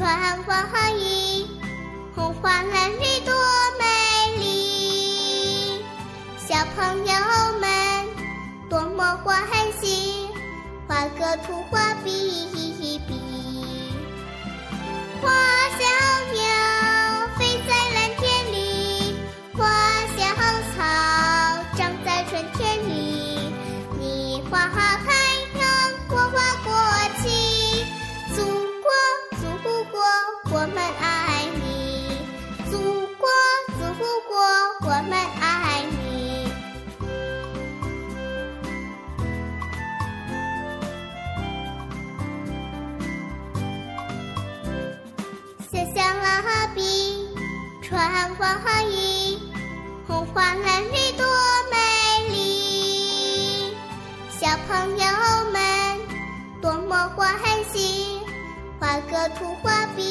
穿花衣，红花蓝绿多美丽。小朋友们多么欢喜，画个图画比一比。花小鸟飞在蓝天里，花小草长在春天里。你画穿花衣，红花蓝绿多美丽。小朋友们多么欢喜，画个图画笔笔。